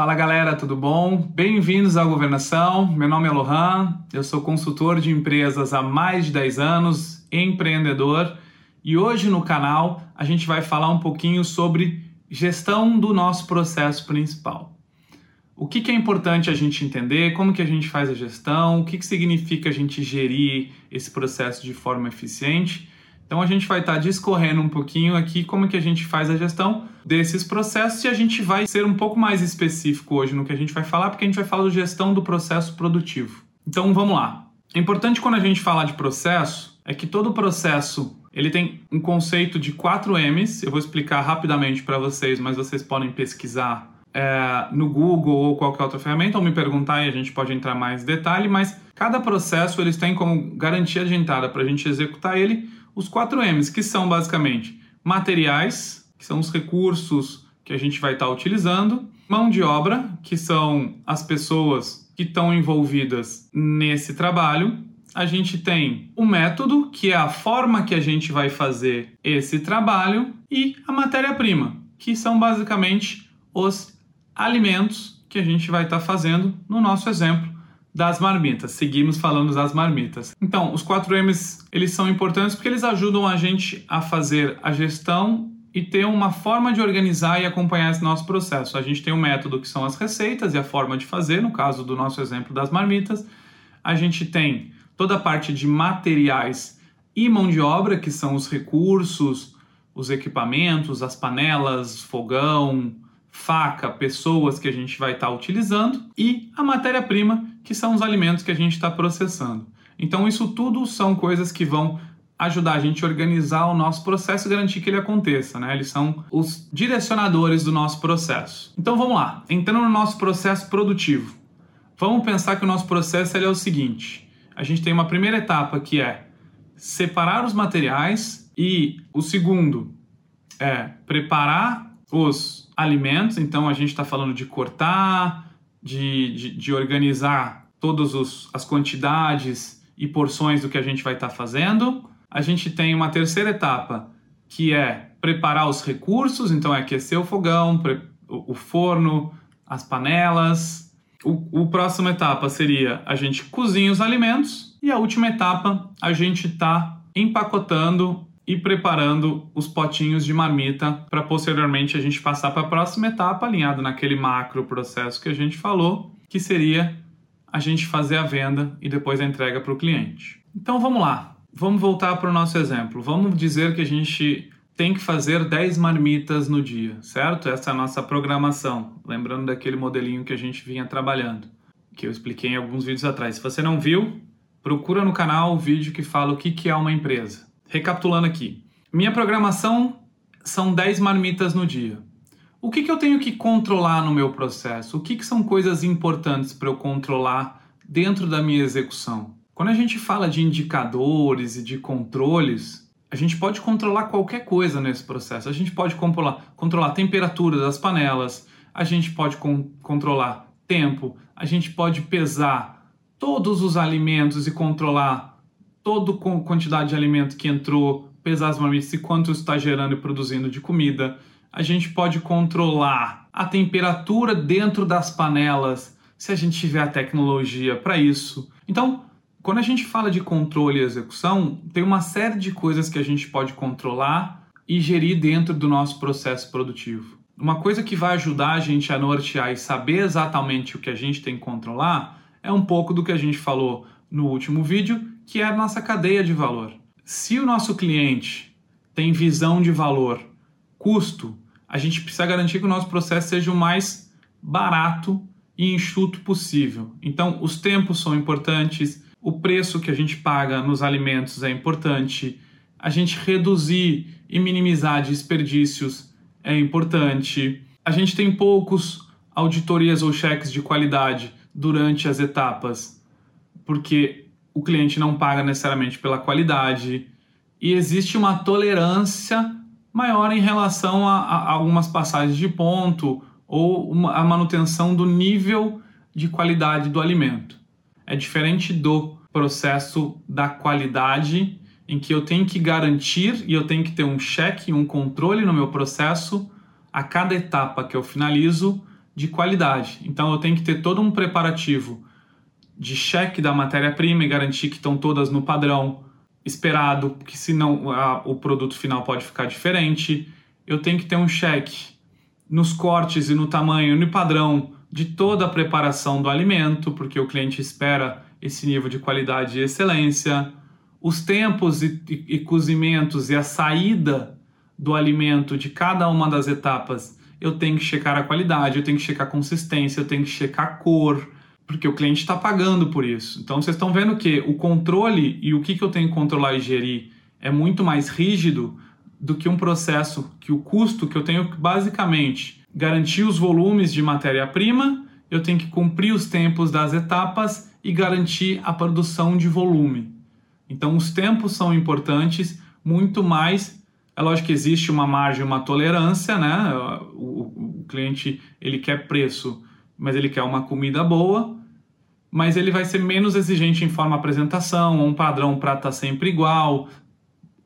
Fala galera, tudo bom? Bem-vindos à Governação. Meu nome é Lohan, eu sou consultor de empresas há mais de 10 anos, empreendedor, e hoje no canal a gente vai falar um pouquinho sobre gestão do nosso processo principal. O que, que é importante a gente entender, como que a gente faz a gestão, o que, que significa a gente gerir esse processo de forma eficiente então a gente vai estar tá discorrendo um pouquinho aqui como que a gente faz a gestão desses processos e a gente vai ser um pouco mais específico hoje no que a gente vai falar, porque a gente vai falar de gestão do processo produtivo. Então vamos lá. É importante quando a gente falar de processo é que todo processo ele tem um conceito de 4 M's. Eu vou explicar rapidamente para vocês, mas vocês podem pesquisar é, no Google ou qualquer outra ferramenta ou me perguntar e a gente pode entrar mais em detalhe. Mas cada processo eles têm como garantia de entrada para a gente executar ele os quatro M's, que são basicamente materiais, que são os recursos que a gente vai estar utilizando, mão de obra, que são as pessoas que estão envolvidas nesse trabalho. A gente tem o método, que é a forma que a gente vai fazer esse trabalho, e a matéria-prima, que são basicamente os alimentos que a gente vai estar fazendo no nosso exemplo das marmitas. Seguimos falando das marmitas. Então, os 4 M's, eles são importantes porque eles ajudam a gente a fazer a gestão e ter uma forma de organizar e acompanhar esse nosso processo. A gente tem um método que são as receitas e a forma de fazer, no caso do nosso exemplo das marmitas. A gente tem toda a parte de materiais e mão de obra, que são os recursos, os equipamentos, as panelas, fogão, faca, pessoas que a gente vai estar utilizando e a matéria-prima, que são os alimentos que a gente está processando. Então, isso tudo são coisas que vão ajudar a gente a organizar o nosso processo e garantir que ele aconteça, né? Eles são os direcionadores do nosso processo. Então, vamos lá. Entrando no nosso processo produtivo. Vamos pensar que o nosso processo é o seguinte: a gente tem uma primeira etapa que é separar os materiais e o segundo é preparar os alimentos. Então, a gente está falando de cortar, de, de, de organizar todas as quantidades e porções do que a gente vai estar tá fazendo. A gente tem uma terceira etapa, que é preparar os recursos, então é aquecer o fogão, o forno, as panelas. O, o próxima etapa seria a gente cozinha os alimentos e a última etapa a gente está empacotando e preparando os potinhos de marmita para posteriormente a gente passar para a próxima etapa, alinhado naquele macro processo que a gente falou, que seria a gente fazer a venda e depois a entrega para o cliente. Então vamos lá, vamos voltar para o nosso exemplo. Vamos dizer que a gente tem que fazer 10 marmitas no dia, certo? Essa é a nossa programação, lembrando daquele modelinho que a gente vinha trabalhando, que eu expliquei em alguns vídeos atrás. Se você não viu, procura no canal o vídeo que fala o que é uma empresa. Recapitulando aqui. Minha programação são 10 marmitas no dia. O que, que eu tenho que controlar no meu processo? O que, que são coisas importantes para eu controlar dentro da minha execução? Quando a gente fala de indicadores e de controles, a gente pode controlar qualquer coisa nesse processo. A gente pode controlar, controlar a temperatura das panelas, a gente pode con controlar tempo, a gente pode pesar todos os alimentos e controlar toda quantidade de alimento que entrou, pesar as marmitas e quanto está gerando e produzindo de comida. A gente pode controlar a temperatura dentro das panelas, se a gente tiver a tecnologia para isso. Então, quando a gente fala de controle e execução, tem uma série de coisas que a gente pode controlar e gerir dentro do nosso processo produtivo. Uma coisa que vai ajudar a gente a nortear e saber exatamente o que a gente tem que controlar é um pouco do que a gente falou no último vídeo, que é a nossa cadeia de valor. Se o nosso cliente tem visão de valor, custo, a gente precisa garantir que o nosso processo seja o mais barato e enxuto possível. Então, os tempos são importantes, o preço que a gente paga nos alimentos é importante, a gente reduzir e minimizar desperdícios é importante. A gente tem poucos auditorias ou cheques de qualidade durante as etapas, porque o cliente não paga necessariamente pela qualidade e existe uma tolerância maior em relação a, a algumas passagens de ponto ou uma, a manutenção do nível de qualidade do alimento. É diferente do processo da qualidade, em que eu tenho que garantir e eu tenho que ter um cheque, um controle no meu processo a cada etapa que eu finalizo de qualidade. Então eu tenho que ter todo um preparativo de cheque da matéria-prima e garantir que estão todas no padrão esperado, que senão a, o produto final pode ficar diferente. Eu tenho que ter um cheque nos cortes e no tamanho, no padrão de toda a preparação do alimento, porque o cliente espera esse nível de qualidade e excelência. Os tempos e, e, e cozimentos e a saída do alimento de cada uma das etapas, eu tenho que checar a qualidade, eu tenho que checar a consistência, eu tenho que checar a cor, porque o cliente está pagando por isso. Então vocês estão vendo que o controle e o que, que eu tenho que controlar e gerir é muito mais rígido do que um processo que o custo que eu tenho basicamente garantir os volumes de matéria-prima, eu tenho que cumprir os tempos das etapas e garantir a produção de volume. Então os tempos são importantes, muito mais. É lógico que existe uma margem, uma tolerância, né? O, o cliente ele quer preço, mas ele quer uma comida boa mas ele vai ser menos exigente em forma apresentação, um padrão para estar tá sempre igual,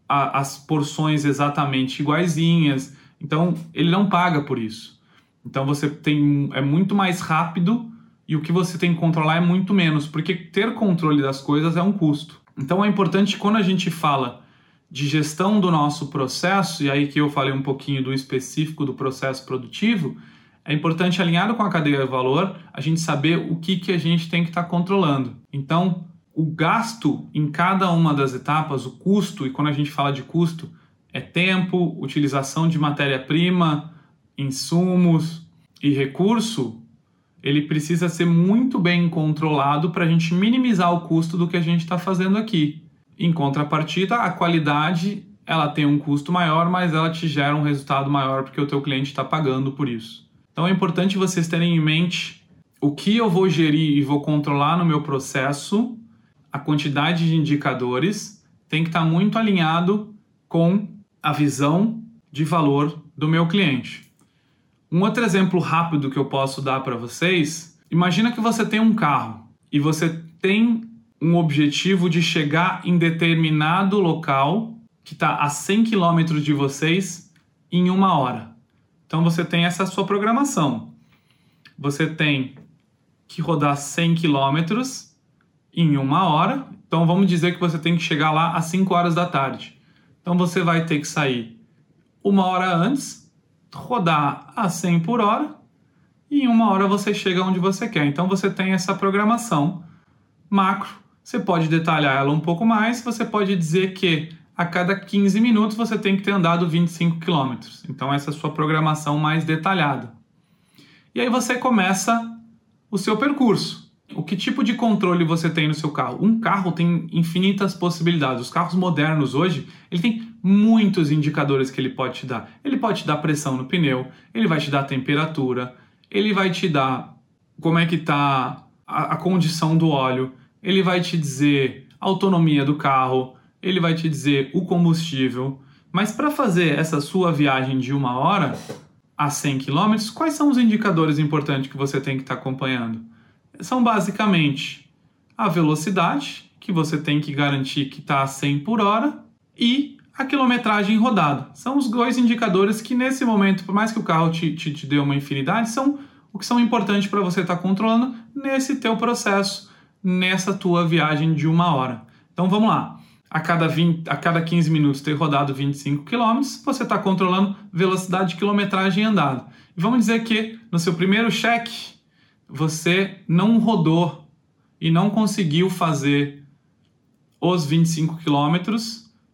a, as porções exatamente iguaizinhas. Então, ele não paga por isso. Então, você tem é muito mais rápido e o que você tem que controlar é muito menos, porque ter controle das coisas é um custo. Então, é importante quando a gente fala de gestão do nosso processo, e aí que eu falei um pouquinho do específico do processo produtivo, é importante, alinhado com a cadeia de valor, a gente saber o que, que a gente tem que estar tá controlando. Então, o gasto em cada uma das etapas, o custo, e quando a gente fala de custo, é tempo, utilização de matéria-prima, insumos e recurso, ele precisa ser muito bem controlado para a gente minimizar o custo do que a gente está fazendo aqui. Em contrapartida, a qualidade ela tem um custo maior, mas ela te gera um resultado maior porque o teu cliente está pagando por isso. Então é importante vocês terem em mente o que eu vou gerir e vou controlar no meu processo, a quantidade de indicadores tem que estar muito alinhado com a visão de valor do meu cliente. Um outro exemplo rápido que eu posso dar para vocês, imagina que você tem um carro e você tem um objetivo de chegar em determinado local que está a 100 km de vocês em uma hora. Então você tem essa sua programação. Você tem que rodar 100 quilômetros em uma hora. Então vamos dizer que você tem que chegar lá às 5 horas da tarde. Então você vai ter que sair uma hora antes, rodar a 100 por hora e em uma hora você chega onde você quer. Então você tem essa programação macro. Você pode detalhar ela um pouco mais. Você pode dizer que a cada 15 minutos você tem que ter andado 25 quilômetros. Então, essa é a sua programação mais detalhada. E aí você começa o seu percurso. O que tipo de controle você tem no seu carro? Um carro tem infinitas possibilidades. Os carros modernos hoje, ele tem muitos indicadores que ele pode te dar. Ele pode te dar pressão no pneu, ele vai te dar temperatura, ele vai te dar como é que está a, a condição do óleo, ele vai te dizer autonomia do carro, ele vai te dizer o combustível. Mas para fazer essa sua viagem de uma hora a 100 km, quais são os indicadores importantes que você tem que estar tá acompanhando? São basicamente a velocidade, que você tem que garantir que está a 100 por hora, e a quilometragem rodada. São os dois indicadores que, nesse momento, por mais que o carro te, te, te dê uma infinidade, são o que são importantes para você estar tá controlando nesse teu processo, nessa tua viagem de uma hora. Então vamos lá a cada, 20, a cada 15 minutos ter rodado 25 km, você está controlando velocidade de quilometragem andada. E vamos dizer que no seu primeiro cheque você não rodou e não conseguiu fazer os 25 km,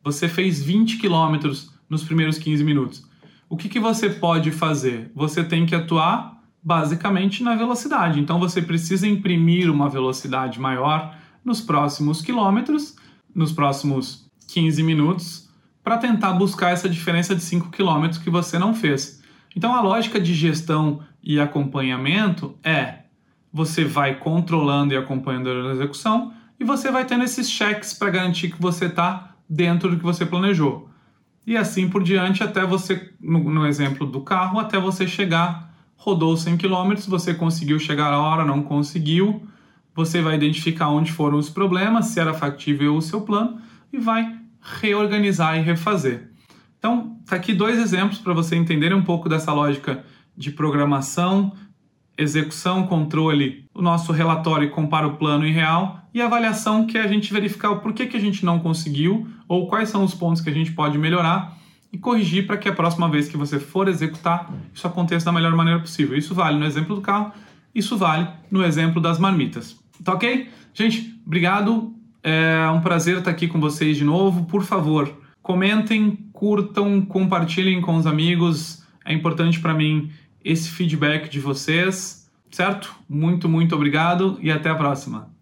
você fez 20 km nos primeiros 15 minutos. O que, que você pode fazer? Você tem que atuar basicamente na velocidade. Então você precisa imprimir uma velocidade maior nos próximos quilômetros nos próximos 15 minutos para tentar buscar essa diferença de 5 km que você não fez. Então a lógica de gestão e acompanhamento é você vai controlando e acompanhando a execução e você vai tendo esses cheques para garantir que você está dentro do que você planejou. E assim por diante até você, no, no exemplo do carro, até você chegar, rodou 100 km, você conseguiu chegar a hora, não conseguiu, você vai identificar onde foram os problemas, se era factível o seu plano e vai reorganizar e refazer. Então, tá aqui dois exemplos para você entender um pouco dessa lógica de programação, execução, controle, o nosso relatório compara o plano e real e avaliação que é a gente verificar o porquê que a gente não conseguiu ou quais são os pontos que a gente pode melhorar e corrigir para que a próxima vez que você for executar isso aconteça da melhor maneira possível. Isso vale no exemplo do carro, isso vale no exemplo das marmitas. Tá ok? Gente, obrigado. É um prazer estar aqui com vocês de novo. Por favor, comentem, curtam, compartilhem com os amigos. É importante para mim esse feedback de vocês, certo? Muito, muito obrigado e até a próxima.